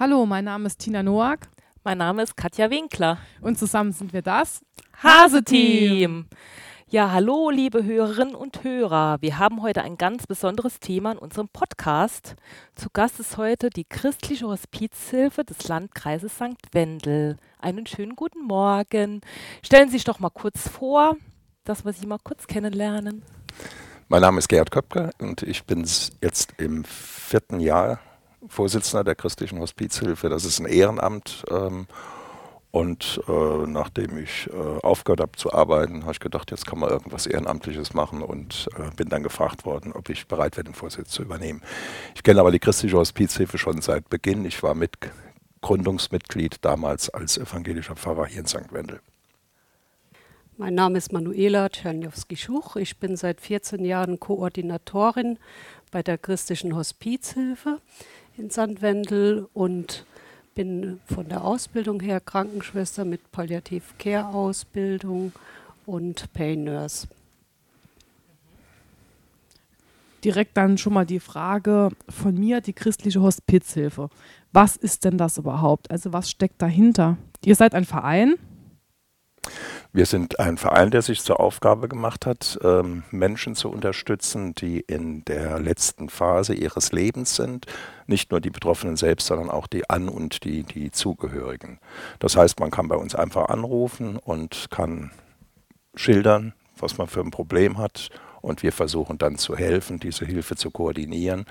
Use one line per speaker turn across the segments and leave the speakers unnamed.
Hallo, mein Name ist Tina Noack.
Mein Name ist Katja Winkler.
Und zusammen sind wir das
Hase-Team. Ja, hallo, liebe Hörerinnen und Hörer. Wir haben heute ein ganz besonderes Thema in unserem Podcast. Zu Gast ist heute die christliche Hospizhilfe des Landkreises St. Wendel. Einen schönen guten Morgen. Stellen Sie sich doch mal kurz vor, dass wir Sie mal kurz kennenlernen.
Mein Name ist Gerhard Köpke und ich bin jetzt im vierten Jahr Vorsitzender der christlichen Hospizhilfe. Das ist ein Ehrenamt. Ähm, und äh, nachdem ich äh, aufgehört habe zu arbeiten, habe ich gedacht, jetzt kann man irgendwas Ehrenamtliches machen und äh, bin dann gefragt worden, ob ich bereit wäre, den Vorsitz zu übernehmen. Ich kenne aber die christliche Hospizhilfe schon seit Beginn. Ich war mit Gründungsmitglied damals als evangelischer Pfarrer hier in St. Wendel.
Mein Name ist Manuela Czerniowski-Schuch. Ich bin seit 14 Jahren Koordinatorin bei der christlichen Hospizhilfe in St. Wendel und bin von der Ausbildung her Krankenschwester mit Palliativ-Care-Ausbildung und Pain Nurse.
Direkt dann schon mal die Frage von mir, die christliche Hospizhilfe. Was ist denn das überhaupt? Also was steckt dahinter? Ihr seid ein Verein?
Wir sind ein Verein, der sich zur Aufgabe gemacht hat, ähm, Menschen zu unterstützen, die in der letzten Phase ihres Lebens sind. Nicht nur die Betroffenen selbst, sondern auch die An- und die, die Zugehörigen. Das heißt, man kann bei uns einfach anrufen und kann schildern, was man für ein Problem hat. Und wir versuchen dann zu helfen, diese Hilfe zu koordinieren.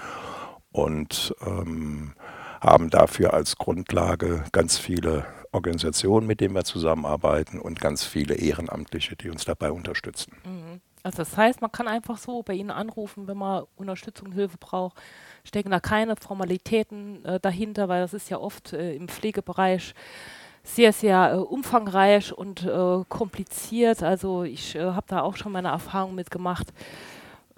Und ähm, haben dafür als Grundlage ganz viele Organisationen, mit denen wir zusammenarbeiten und ganz viele Ehrenamtliche, die uns dabei unterstützen.
Mhm. Also das heißt, man kann einfach so bei Ihnen anrufen, wenn man Unterstützung, Hilfe braucht. Stecken da keine Formalitäten äh, dahinter, weil das ist ja oft äh, im Pflegebereich sehr, sehr äh, umfangreich und äh, kompliziert. Also ich äh, habe da auch schon meine Erfahrungen mitgemacht.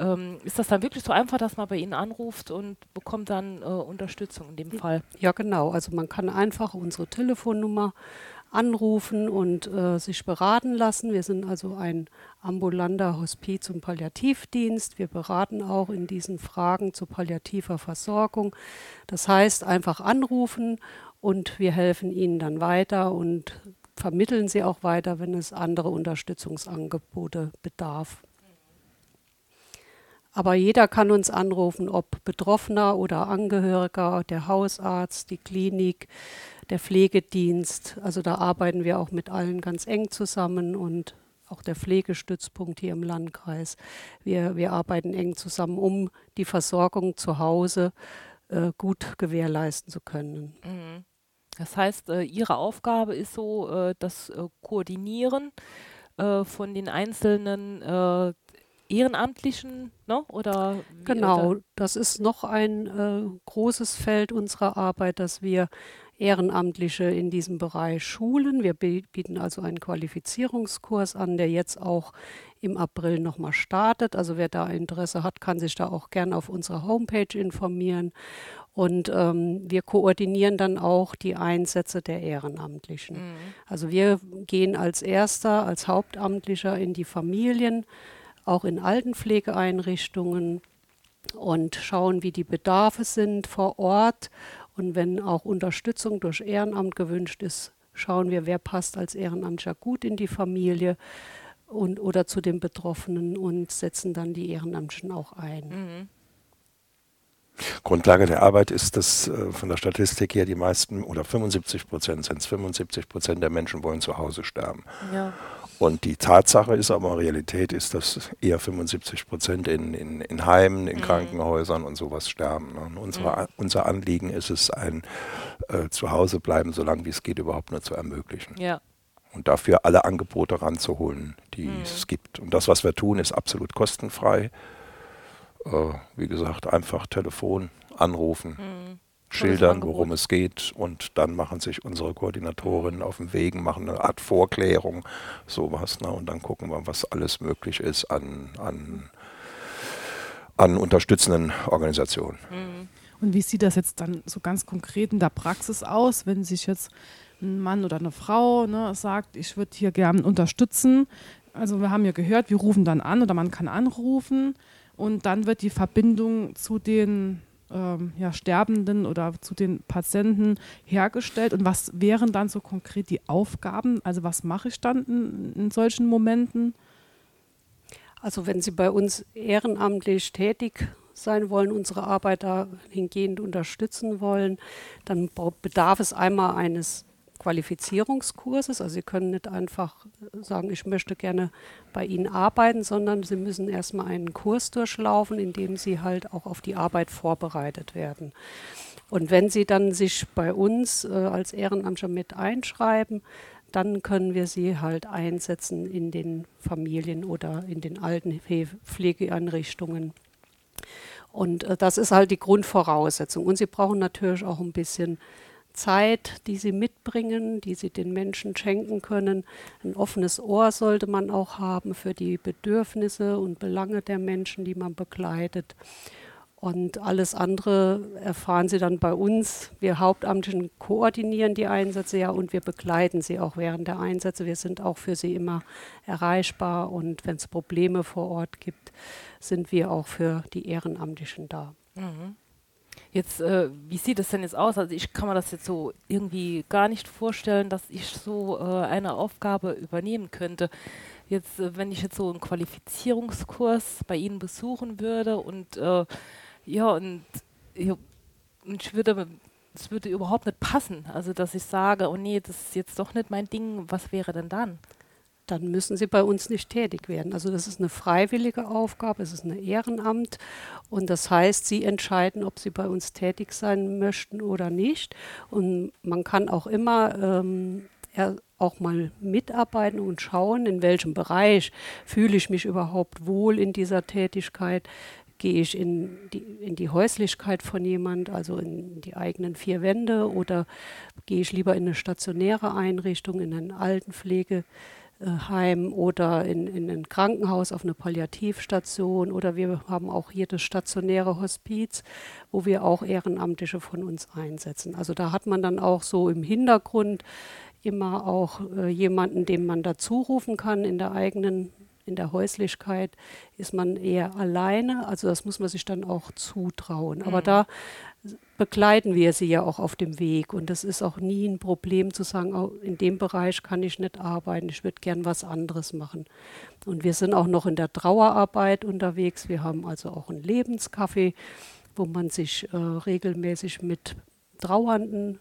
Ähm, ist das dann wirklich so einfach, dass man bei Ihnen anruft und bekommt dann äh, Unterstützung in dem Fall?
Ja, genau. Also man kann einfach unsere Telefonnummer anrufen und äh, sich beraten lassen. Wir sind also ein ambulanter Hospiz- und Palliativdienst. Wir beraten auch in diesen Fragen zu palliativer Versorgung. Das heißt, einfach anrufen und wir helfen Ihnen dann weiter und vermitteln sie auch weiter, wenn es andere Unterstützungsangebote bedarf. Aber jeder kann uns anrufen, ob Betroffener oder Angehöriger, der Hausarzt, die Klinik, der Pflegedienst. Also da arbeiten wir auch mit allen ganz eng zusammen und auch der Pflegestützpunkt hier im Landkreis. Wir, wir arbeiten eng zusammen, um die Versorgung zu Hause äh, gut gewährleisten zu können.
Mhm. Das heißt, äh, Ihre Aufgabe ist so äh, das äh, Koordinieren äh, von den einzelnen äh, Ehrenamtlichen, ne? oder?
Genau, oder? das ist noch ein äh, großes Feld unserer Arbeit, dass wir Ehrenamtliche in diesem Bereich schulen. Wir bieten also einen Qualifizierungskurs an, der jetzt auch im April nochmal startet. Also wer da Interesse hat, kann sich da auch gern auf unserer Homepage informieren. Und ähm, wir koordinieren dann auch die Einsätze der Ehrenamtlichen. Mhm. Also wir gehen als erster, als Hauptamtlicher in die Familien auch in Altenpflegeeinrichtungen und schauen, wie die Bedarfe sind vor Ort. Und wenn auch Unterstützung durch Ehrenamt gewünscht ist, schauen wir, wer passt als Ehrenamtlicher gut in die Familie und, oder zu den Betroffenen und setzen dann die Ehrenamtlichen auch ein. Mhm.
Grundlage der Arbeit ist, dass äh, von der Statistik her die meisten oder 75 Prozent sind es, 75 Prozent der Menschen wollen zu Hause sterben. Ja. Und die Tatsache ist aber, Realität ist, dass eher 75 Prozent in, in, in Heimen, in mhm. Krankenhäusern und sowas sterben. Ne? Und unsere, mhm. Unser Anliegen ist es, ein äh, Zuhause bleiben, so lange wie es geht, überhaupt nur zu ermöglichen. Ja. Und dafür alle Angebote ranzuholen, die mhm. es gibt. Und das, was wir tun, ist absolut kostenfrei. Äh, wie gesagt, einfach Telefon anrufen. Schildern, worum es geht und dann machen sich unsere Koordinatorinnen auf den Wegen, machen eine Art Vorklärung, sowas, ne? und dann gucken wir, was alles möglich ist an, an, an unterstützenden Organisationen.
Mhm. Und wie sieht das jetzt dann so ganz konkret in der Praxis aus, wenn sich jetzt ein Mann oder eine Frau ne, sagt, ich würde hier gerne unterstützen? Also wir haben ja gehört, wir rufen dann an oder man kann anrufen und dann wird die Verbindung zu den ähm, ja, Sterbenden oder zu den Patienten hergestellt? Und was wären dann so konkret die Aufgaben? Also was mache ich dann in, in solchen Momenten?
Also wenn Sie bei uns ehrenamtlich tätig sein wollen, unsere Arbeit dahingehend unterstützen wollen, dann bedarf es einmal eines Qualifizierungskurses. Also Sie können nicht einfach sagen, ich möchte gerne bei Ihnen arbeiten, sondern Sie müssen erstmal einen Kurs durchlaufen, in dem Sie halt auch auf die Arbeit vorbereitet werden. Und wenn Sie dann sich bei uns äh, als Ehrenamtler mit einschreiben, dann können wir sie halt einsetzen in den Familien oder in den alten Pflegeeinrichtungen. Und äh, das ist halt die Grundvoraussetzung. Und sie brauchen natürlich auch ein bisschen Zeit, die sie mitbringen, die sie den Menschen schenken können. Ein offenes Ohr sollte man auch haben für die Bedürfnisse und Belange der Menschen, die man begleitet. Und alles andere erfahren Sie dann bei uns. Wir Hauptamtlichen koordinieren die Einsätze ja und wir begleiten sie auch während der Einsätze. Wir sind auch für sie immer erreichbar und wenn es Probleme vor Ort gibt, sind wir auch für die Ehrenamtlichen da. Mhm.
Jetzt, äh, wie sieht es denn jetzt aus? Also ich kann mir das jetzt so irgendwie gar nicht vorstellen, dass ich so äh, eine Aufgabe übernehmen könnte. Jetzt, äh, wenn ich jetzt so einen Qualifizierungskurs bei Ihnen besuchen würde und äh, ja, und, ja, ich würde, es würde überhaupt nicht passen. Also dass ich sage, oh nee, das ist jetzt doch nicht mein Ding, was wäre denn dann?
Dann müssen sie bei uns nicht tätig werden. Also das ist eine freiwillige Aufgabe, es ist ein Ehrenamt und das heißt, sie entscheiden, ob sie bei uns tätig sein möchten oder nicht. Und man kann auch immer ähm, auch mal mitarbeiten und schauen, in welchem Bereich fühle ich mich überhaupt wohl in dieser Tätigkeit. Gehe ich in die, in die Häuslichkeit von jemand, also in die eigenen vier Wände, oder gehe ich lieber in eine stationäre Einrichtung, in eine Altenpflege? Heim oder in, in ein Krankenhaus auf eine Palliativstation oder wir haben auch hier das stationäre Hospiz, wo wir auch Ehrenamtliche von uns einsetzen. Also da hat man dann auch so im Hintergrund immer auch äh, jemanden, den man dazu rufen kann in der eigenen in der Häuslichkeit ist man eher alleine, also das muss man sich dann auch zutrauen. Mhm. Aber da begleiten wir sie ja auch auf dem Weg. Und das ist auch nie ein Problem zu sagen, oh, in dem Bereich kann ich nicht arbeiten, ich würde gern was anderes machen. Und wir sind auch noch in der Trauerarbeit unterwegs. Wir haben also auch ein Lebenscafé, wo man sich äh, regelmäßig mit trauernden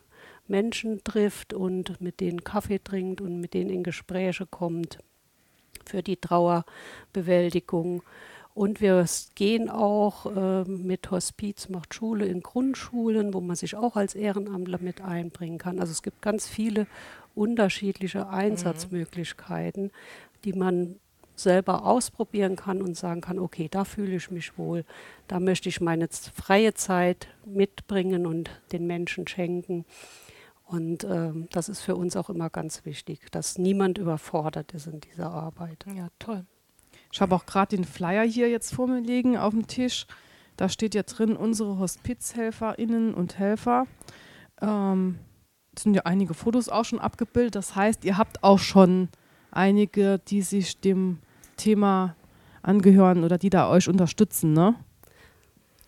Menschen trifft und mit denen Kaffee trinkt und mit denen in Gespräche kommt für die Trauerbewältigung. Und wir gehen auch äh, mit Hospiz macht Schule in Grundschulen, wo man sich auch als Ehrenamtler mit einbringen kann. Also es gibt ganz viele unterschiedliche Einsatzmöglichkeiten, mhm. die man selber ausprobieren kann und sagen kann, okay, da fühle ich mich wohl, da möchte ich meine freie Zeit mitbringen und den Menschen schenken. Und äh, das ist für uns auch immer ganz wichtig, dass niemand überfordert ist in dieser Arbeit.
Ja, toll. Ich habe auch gerade den Flyer hier jetzt vor mir liegen auf dem Tisch. Da steht ja drin, unsere HospizhelferInnen und Helfer. Ähm, sind ja einige Fotos auch schon abgebildet. Das heißt, ihr habt auch schon einige, die sich dem Thema angehören oder die da euch unterstützen, ne?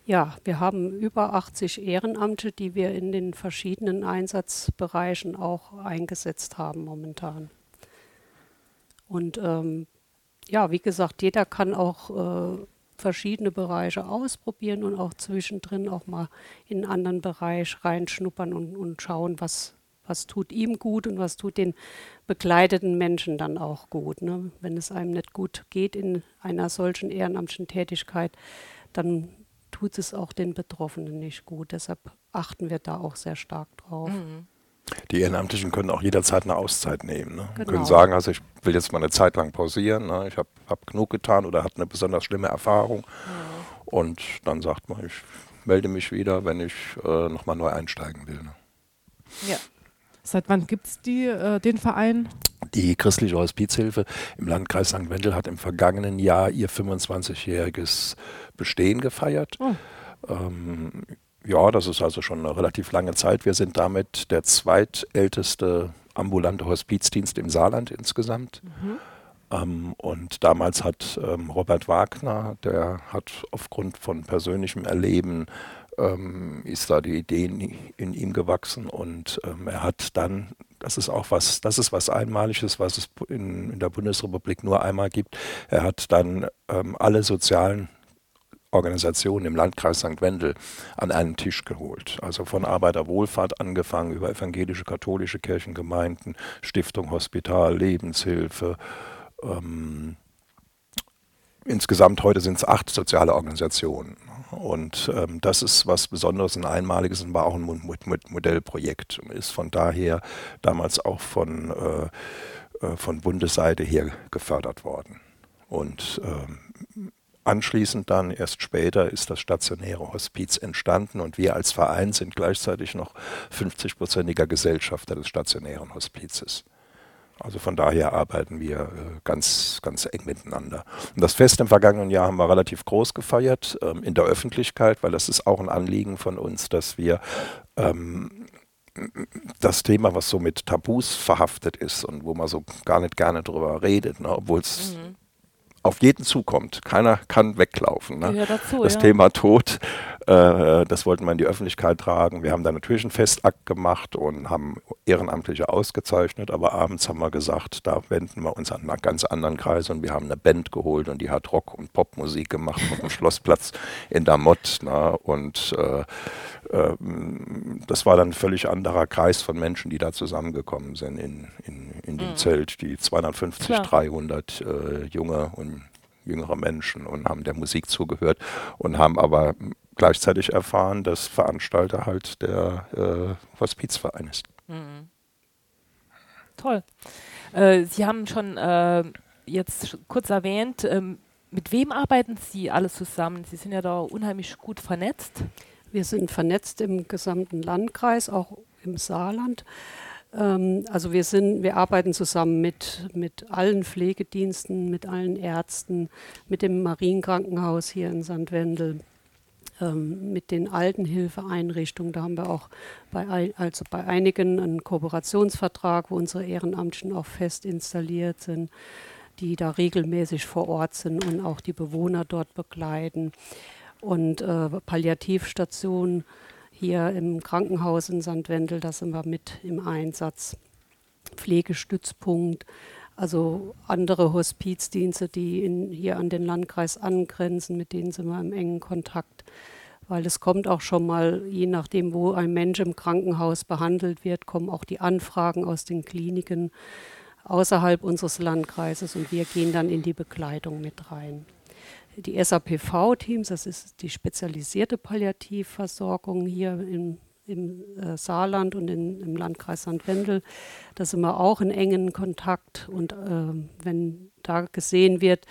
Ja, wir haben über 80 Ehrenamte, die wir in den verschiedenen Einsatzbereichen auch eingesetzt haben momentan. Und ähm, ja, wie gesagt, jeder kann auch äh, verschiedene Bereiche ausprobieren und auch zwischendrin auch mal in einen anderen Bereich reinschnuppern und, und schauen, was, was tut ihm gut und was tut den begleiteten Menschen dann auch gut. Ne? Wenn es einem nicht gut geht in einer solchen ehrenamtlichen Tätigkeit, dann tut es auch den Betroffenen nicht gut. Deshalb achten wir da auch sehr stark drauf. Mhm.
Die Ehrenamtlichen können auch jederzeit eine Auszeit nehmen. Ne? Genau. Können sagen, also ich will jetzt mal eine Zeit lang pausieren, ne? ich habe hab genug getan oder habe eine besonders schlimme Erfahrung. Mhm. Und dann sagt man, ich melde mich wieder, wenn ich äh, nochmal neu einsteigen will. Ne?
Ja. Seit wann gibt es äh, den Verein?
Die christliche Hospizhilfe im Landkreis St. Wendel hat im vergangenen Jahr ihr 25-jähriges Bestehen gefeiert. Oh. Ähm, ja, das ist also schon eine relativ lange Zeit. Wir sind damit der zweitälteste ambulante Hospizdienst im Saarland insgesamt. Mhm. Ähm, und damals hat ähm, Robert Wagner, der hat aufgrund von persönlichem Erleben ähm, ist da die Idee in, in ihm gewachsen und ähm, er hat dann, das ist auch was, das ist was Einmaliges, was es in, in der Bundesrepublik nur einmal gibt, er hat dann ähm, alle sozialen Organisationen im Landkreis St. Wendel an einen Tisch geholt. Also von Arbeiterwohlfahrt angefangen über evangelische, katholische Kirchengemeinden, Stiftung Hospital, Lebenshilfe, ähm, insgesamt heute sind es acht soziale Organisationen. Und ähm, das ist was Besonderes und Einmaliges und war auch ein Modellprojekt. Ist von daher damals auch von, äh, äh, von Bundesseite her gefördert worden. Und ähm, anschließend dann, erst später, ist das stationäre Hospiz entstanden und wir als Verein sind gleichzeitig noch 50-prozentiger Gesellschafter des stationären Hospizes. Also von daher arbeiten wir äh, ganz, ganz eng miteinander. Und das Fest im vergangenen Jahr haben wir relativ groß gefeiert ähm, in der Öffentlichkeit, weil das ist auch ein Anliegen von uns, dass wir ähm, das Thema, was so mit Tabus verhaftet ist und wo man so gar nicht gerne drüber redet, ne, obwohl es mhm auf jeden zukommt. Keiner kann weglaufen. Ne? Dazu, das ja. Thema Tod, äh, das wollten wir in die Öffentlichkeit tragen. Wir haben da natürlich einen Festakt gemacht und haben Ehrenamtliche ausgezeichnet, aber abends haben wir gesagt, da wenden wir uns an einen ganz anderen Kreis und wir haben eine Band geholt und die hat Rock- und Popmusik gemacht auf dem Schlossplatz in Damott. Ne? Und äh, äh, das war dann ein völlig anderer Kreis von Menschen, die da zusammengekommen sind in, in, in dem mhm. Zelt. Die 250, Klar. 300 äh, junge und jüngere Menschen und haben der Musik zugehört und haben aber gleichzeitig erfahren, dass Veranstalter halt der äh, Hospizverein ist. Mhm.
Toll. Äh, Sie haben schon äh, jetzt kurz erwähnt, ähm, mit wem arbeiten Sie alles zusammen? Sie sind ja da unheimlich gut vernetzt.
Wir sind vernetzt im gesamten Landkreis, auch im Saarland. Ähm, also wir sind, wir arbeiten zusammen mit, mit allen Pflegediensten, mit allen Ärzten, mit dem Marienkrankenhaus hier in St. Wendel, ähm, mit den Altenhilfeeinrichtungen. Da haben wir auch bei, also bei einigen einen Kooperationsvertrag, wo unsere Ehrenamtlichen auch fest installiert sind, die da regelmäßig vor Ort sind und auch die Bewohner dort begleiten. Und äh, Palliativstationen hier im Krankenhaus in St. Wendel, da sind wir mit im Einsatz. Pflegestützpunkt, also andere Hospizdienste, die in, hier an den Landkreis angrenzen, mit denen sind wir im engen Kontakt. Weil es kommt auch schon mal, je nachdem, wo ein Mensch im Krankenhaus behandelt wird, kommen auch die Anfragen aus den Kliniken außerhalb unseres Landkreises und wir gehen dann in die Begleitung mit rein die SAPV-Teams, das ist die spezialisierte Palliativversorgung hier im, im äh, Saarland und in, im Landkreis St. Wendel. Da sind wir auch in engen Kontakt und äh, wenn da gesehen wird,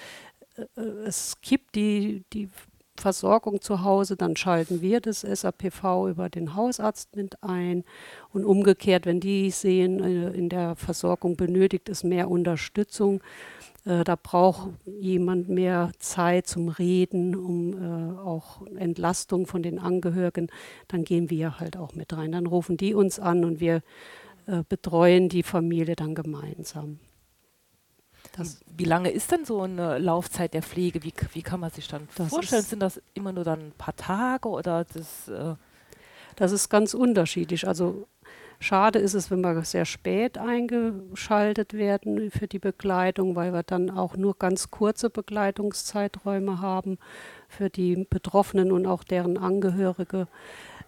äh, es kippt die, die Versorgung zu Hause, dann schalten wir das SAPV über den Hausarzt mit ein. Und umgekehrt, wenn die sehen, äh, in der Versorgung benötigt es mehr Unterstützung, äh, da braucht jemand mehr Zeit zum Reden, um äh, auch Entlastung von den Angehörigen. Dann gehen wir halt auch mit rein. Dann rufen die uns an und wir äh, betreuen die Familie dann gemeinsam.
Das wie lange ist denn so eine Laufzeit der Pflege? Wie, wie kann man sich dann vorstellen? Sind das immer nur dann ein paar Tage oder das? Äh
das ist ganz unterschiedlich. Also Schade ist es, wenn wir sehr spät eingeschaltet werden für die Begleitung, weil wir dann auch nur ganz kurze Begleitungszeiträume haben für die Betroffenen und auch deren Angehörige.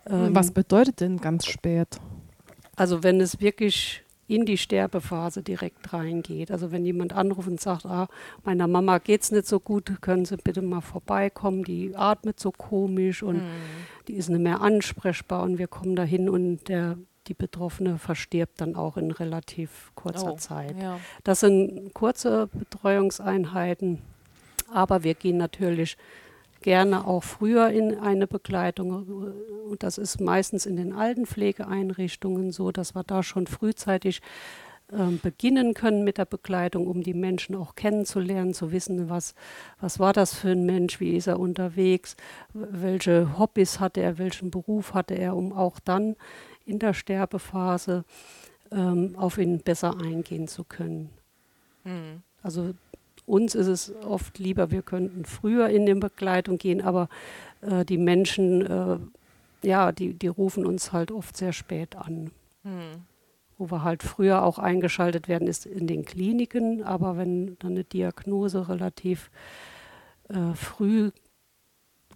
Ähm, Was bedeutet denn ganz spät?
Also wenn es wirklich in die Sterbephase direkt reingeht. Also wenn jemand anruft und sagt, ah, meiner Mama geht es nicht so gut, können Sie bitte mal vorbeikommen, die atmet so komisch und mhm. die ist nicht mehr ansprechbar und wir kommen dahin und der die Betroffene verstirbt dann auch in relativ kurzer oh, Zeit. Ja. Das sind kurze Betreuungseinheiten, aber wir gehen natürlich gerne auch früher in eine Begleitung. Und das ist meistens in den Altenpflegeeinrichtungen so, dass wir da schon frühzeitig äh, beginnen können mit der Begleitung, um die Menschen auch kennenzulernen, zu wissen, was, was war das für ein Mensch, wie ist er unterwegs, welche Hobbys hatte er, welchen Beruf hatte er, um auch dann in der Sterbephase ähm, auf ihn besser eingehen zu können. Mhm. Also uns ist es oft lieber, wir könnten früher in die Begleitung gehen, aber äh, die Menschen äh, ja, die, die rufen uns halt oft sehr spät an. Hm. Wo wir halt früher auch eingeschaltet werden, ist in den Kliniken, aber wenn dann eine Diagnose relativ äh, früh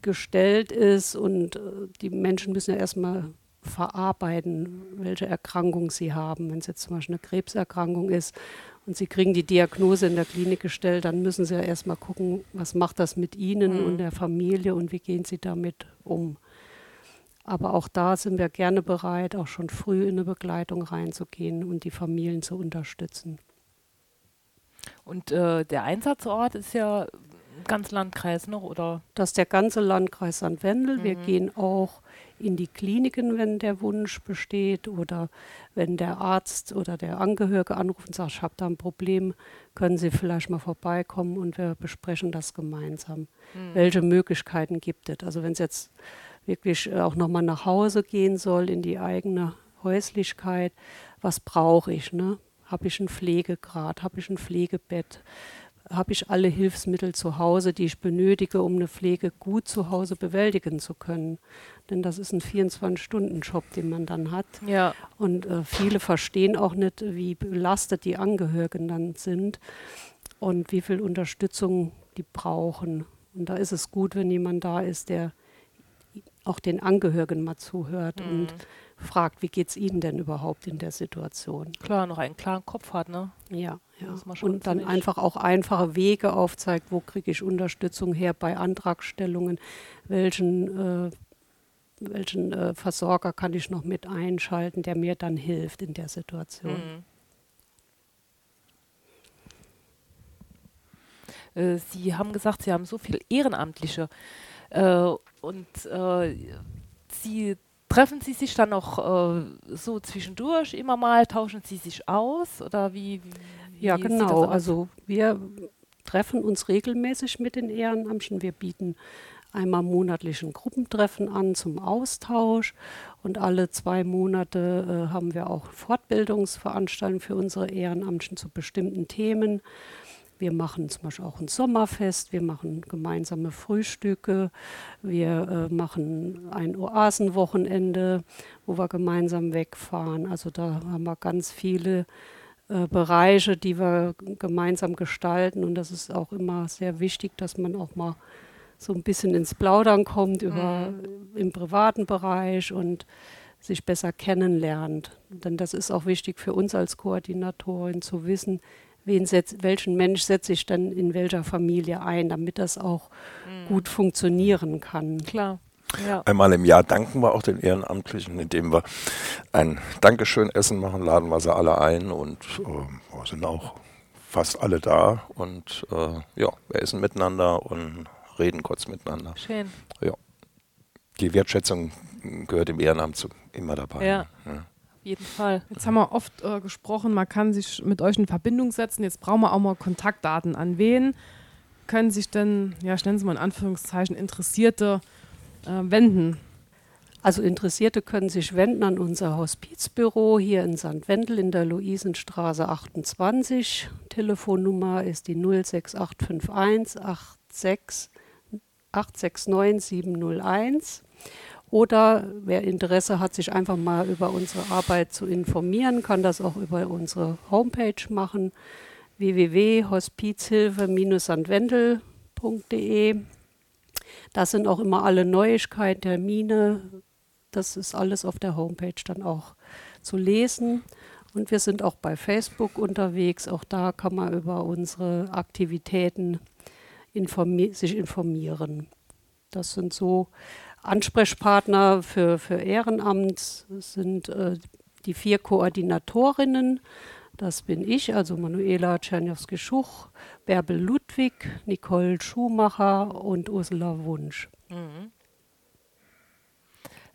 gestellt ist und äh, die Menschen müssen ja erstmal verarbeiten, welche Erkrankung sie haben. Wenn es jetzt zum Beispiel eine Krebserkrankung ist und sie kriegen die Diagnose in der Klinik gestellt, dann müssen sie ja erstmal gucken, was macht das mit ihnen mhm. und der Familie und wie gehen sie damit um. Aber auch da sind wir gerne bereit, auch schon früh in eine Begleitung reinzugehen und die Familien zu unterstützen.
Und äh, der Einsatzort ist ja ganz Landkreis noch, oder?
Das ist der ganze Landkreis St. Wendel. Mhm. Wir gehen auch in die Kliniken, wenn der Wunsch besteht oder wenn der Arzt oder der Angehörige anruft und sagt, ich habe da ein Problem, können Sie vielleicht mal vorbeikommen und wir besprechen das gemeinsam. Mhm. Welche Möglichkeiten gibt es? Also wenn es jetzt wirklich auch nochmal nach Hause gehen soll, in die eigene Häuslichkeit, was brauche ich? Ne? Habe ich einen Pflegegrad? Habe ich ein Pflegebett? Habe ich alle Hilfsmittel zu Hause, die ich benötige, um eine Pflege gut zu Hause bewältigen zu können. Denn das ist ein 24-Stunden-Job, den man dann hat.
Ja.
Und äh, viele verstehen auch nicht, wie belastet die Angehörigen dann sind und wie viel Unterstützung die brauchen. Und da ist es gut, wenn jemand da ist, der auch den Angehörigen mal zuhört mhm. und fragt, wie geht es ihnen denn überhaupt in der Situation.
Klar, noch einen klaren Kopf hat, ne?
Ja, ja. und dann einfach auch einfache Wege aufzeigt, wo kriege ich Unterstützung her bei Antragstellungen, welchen, äh, welchen äh, Versorger kann ich noch mit einschalten, der mir dann hilft in der Situation.
Mhm. Äh, Sie haben gesagt, Sie haben so viele Ehrenamtliche und äh, Sie treffen Sie sich dann noch äh, so zwischendurch immer mal, tauschen Sie sich aus oder wie? wie
ja, genau. Also wir treffen uns regelmäßig mit den Ehrenamtlichen. Wir bieten einmal monatlich ein Gruppentreffen an zum Austausch und alle zwei Monate äh, haben wir auch Fortbildungsveranstaltungen für unsere Ehrenamtlichen zu bestimmten Themen. Wir machen zum Beispiel auch ein Sommerfest, wir machen gemeinsame Frühstücke, wir äh, machen ein Oasenwochenende, wo wir gemeinsam wegfahren. Also da haben wir ganz viele äh, Bereiche, die wir gemeinsam gestalten. Und das ist auch immer sehr wichtig, dass man auch mal so ein bisschen ins Plaudern kommt über mhm. im privaten Bereich und sich besser kennenlernt. Denn das ist auch wichtig für uns als Koordinatorin zu wissen, wen setz, welchen Mensch setze ich dann in welcher Familie ein, damit das auch mhm. gut funktionieren kann.
Klar.
Ja. Einmal im Jahr danken wir auch den Ehrenamtlichen, indem wir ein Dankeschön-Essen machen, laden wir sie alle ein und äh, sind auch fast alle da und äh, ja, wir essen miteinander und reden kurz miteinander.
Schön.
Ja. Die Wertschätzung gehört im Ehrenamt zu, immer dabei.
Ja. ja jeden Fall.
Jetzt haben wir oft äh, gesprochen, man kann sich mit euch in Verbindung setzen. Jetzt brauchen wir auch mal Kontaktdaten. An wen können sich denn, ja, stellen Sie mal in Anführungszeichen, Interessierte äh, wenden?
Also Interessierte können sich wenden an unser Hospizbüro hier in St. Wendel in der Luisenstraße 28. Telefonnummer ist die 06851 86 869 701. Oder wer Interesse hat, sich einfach mal über unsere Arbeit zu informieren, kann das auch über unsere Homepage machen www.hospizhilfe-sandwendel.de. Da sind auch immer alle Neuigkeiten, Termine. Das ist alles auf der Homepage dann auch zu lesen. Und wir sind auch bei Facebook unterwegs. Auch da kann man über unsere Aktivitäten informi sich informieren. Das sind so Ansprechpartner für, für Ehrenamt sind äh, die vier Koordinatorinnen. Das bin ich, also Manuela Czerniowski-Schuch, Bärbel Ludwig, Nicole Schumacher und Ursula Wunsch. Mhm.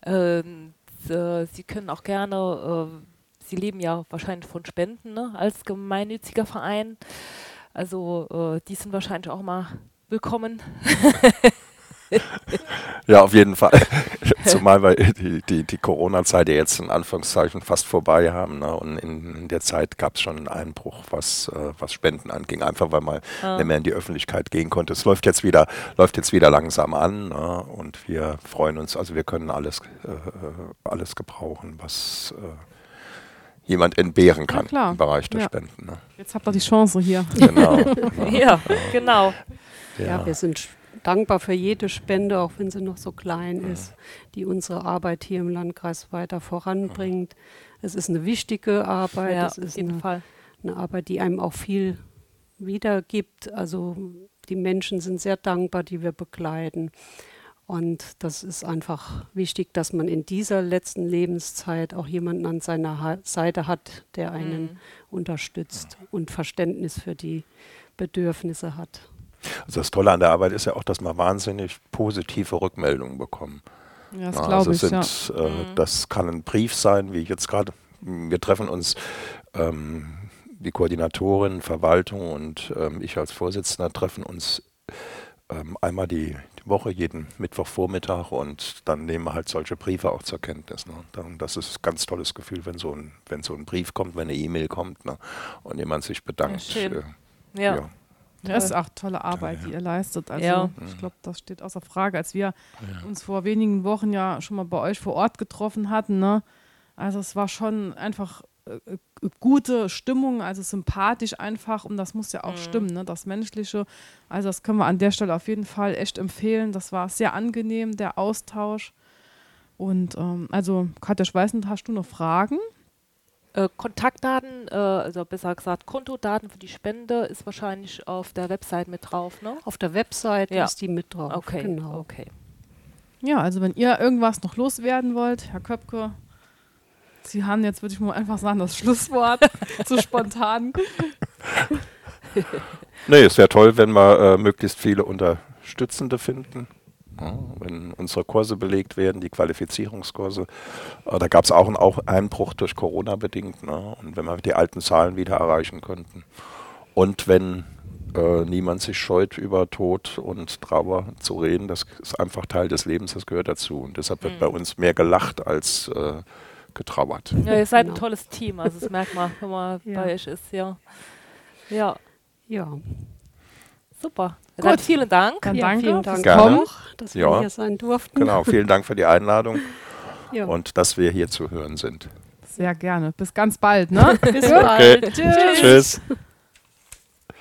Ähm, Sie können auch gerne, äh, Sie leben ja wahrscheinlich von Spenden ne, als gemeinnütziger Verein. Also äh, die sind wahrscheinlich auch mal willkommen.
Ja, auf jeden Fall. Zumal wir die, die, die Corona-Zeit ja jetzt in Anführungszeichen fast vorbei haben. Ne? Und in, in der Zeit gab es schon einen Einbruch, was, äh, was Spenden anging, einfach weil man ah. nicht mehr in die Öffentlichkeit gehen konnte. Es läuft jetzt wieder, läuft jetzt wieder langsam an ne? und wir freuen uns, also wir können alles, äh, alles gebrauchen, was äh, jemand entbehren kann ja, im Bereich der ja. Spenden. Ne?
Jetzt habt ihr die Chance hier.
Genau. ja, genau.
Ja. ja, wir sind dankbar für jede Spende, auch wenn sie noch so klein ist, die unsere Arbeit hier im Landkreis weiter voranbringt. Es ist eine wichtige Arbeit, ja, es ist eine, eine, Arbeit, die einem auch viel wiedergibt. Also die Menschen sind sehr dankbar, die wir begleiten. Und das ist einfach wichtig, dass man in dieser letzten Lebenszeit auch jemanden an seiner ha Seite hat, der einen mhm. unterstützt und Verständnis für die Bedürfnisse hat.
Also das Tolle an der Arbeit ist ja auch, dass wir wahnsinnig positive Rückmeldungen bekommen.
Ja, das glaube also ich,
sind, ja. Äh, mhm. Das kann ein Brief sein, wie jetzt gerade, wir treffen uns, ähm, die Koordinatorin, Verwaltung und ähm, ich als Vorsitzender treffen uns ähm, einmal die, die, Woche, jeden Mittwochvormittag und dann nehmen wir halt solche Briefe auch zur Kenntnis. Ne? das ist ein ganz tolles Gefühl, wenn so ein, wenn so ein Brief kommt, wenn eine E-Mail kommt ne? und jemand sich bedankt.
Ja, ja. ja.
Das ist auch tolle Arbeit, die ihr leistet. Also ja. ich glaube, das steht außer Frage. Als wir ja. uns vor wenigen Wochen ja schon mal bei euch vor Ort getroffen hatten, ne? Also es war schon einfach äh, äh, gute Stimmung, also sympathisch einfach und das muss ja auch mhm. stimmen, ne? Das Menschliche. Also das können wir an der Stelle auf jeden Fall echt empfehlen. Das war sehr angenehm, der Austausch. Und ähm, also Katja Schweißend, hast du noch Fragen?
Äh, Kontaktdaten, äh, also besser gesagt Kontodaten für die Spende ist wahrscheinlich auf der Website mit drauf, ne?
Auf der Website ja. ist die mit drauf.
Okay, genau. okay.
Ja, also wenn ihr irgendwas noch loswerden wollt, Herr Köpke, Sie haben jetzt, würde ich mal einfach sagen, das Schlusswort zu spontan.
nee, es wäre toll, wenn wir äh, möglichst viele Unterstützende finden. Ja, wenn unsere Kurse belegt werden, die Qualifizierungskurse, äh, da gab es auch einen auch Einbruch durch Corona bedingt. Ne? Und wenn wir die alten Zahlen wieder erreichen könnten. Und wenn äh, niemand sich scheut, über Tod und Trauer zu reden, das ist einfach Teil des Lebens, das gehört dazu. Und deshalb wird mhm. bei uns mehr gelacht als äh, getrauert.
Ja, ihr seid genau. ein tolles Team, also das merkt man, wenn man ja. bei euch ist, ja. Ja.
Ja.
Super. Gut. Dann vielen Dank.
Dann ja, danke vielen Dank
Gerne.
auch, dass wir hier sein durften.
Genau, vielen Dank für die Einladung ja. und dass wir hier zu hören sind.
Sehr gerne. Bis ganz bald. Ne?
Bis bald.
Tschüss. Tschüss.